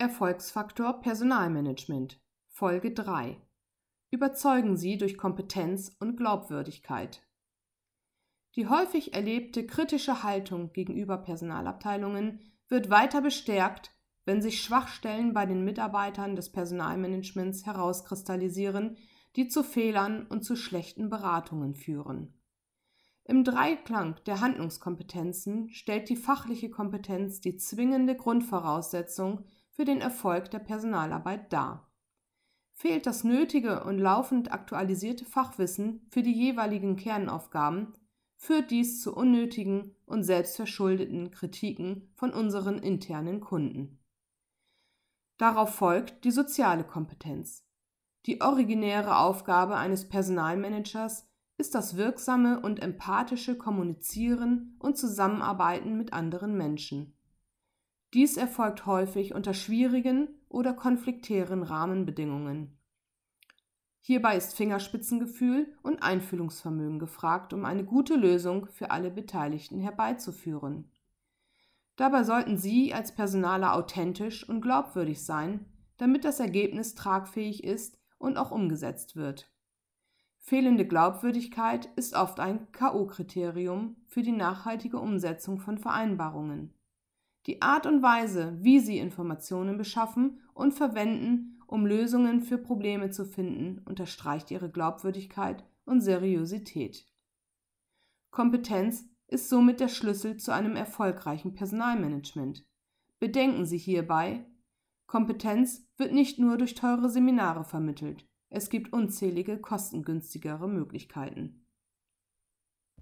Erfolgsfaktor Personalmanagement Folge 3 Überzeugen Sie durch Kompetenz und Glaubwürdigkeit. Die häufig erlebte kritische Haltung gegenüber Personalabteilungen wird weiter bestärkt, wenn sich Schwachstellen bei den Mitarbeitern des Personalmanagements herauskristallisieren, die zu Fehlern und zu schlechten Beratungen führen. Im Dreiklang der Handlungskompetenzen stellt die fachliche Kompetenz die zwingende Grundvoraussetzung für den Erfolg der Personalarbeit dar. Fehlt das nötige und laufend aktualisierte Fachwissen für die jeweiligen Kernaufgaben, führt dies zu unnötigen und selbstverschuldeten Kritiken von unseren internen Kunden. Darauf folgt die soziale Kompetenz. Die originäre Aufgabe eines Personalmanagers ist das wirksame und empathische Kommunizieren und Zusammenarbeiten mit anderen Menschen. Dies erfolgt häufig unter schwierigen oder konfliktären Rahmenbedingungen. Hierbei ist Fingerspitzengefühl und Einfühlungsvermögen gefragt, um eine gute Lösung für alle Beteiligten herbeizuführen. Dabei sollten Sie als Personaler authentisch und glaubwürdig sein, damit das Ergebnis tragfähig ist und auch umgesetzt wird. Fehlende Glaubwürdigkeit ist oft ein KO-Kriterium für die nachhaltige Umsetzung von Vereinbarungen. Die Art und Weise, wie Sie Informationen beschaffen und verwenden, um Lösungen für Probleme zu finden, unterstreicht Ihre Glaubwürdigkeit und Seriosität. Kompetenz ist somit der Schlüssel zu einem erfolgreichen Personalmanagement. Bedenken Sie hierbei, Kompetenz wird nicht nur durch teure Seminare vermittelt. Es gibt unzählige kostengünstigere Möglichkeiten.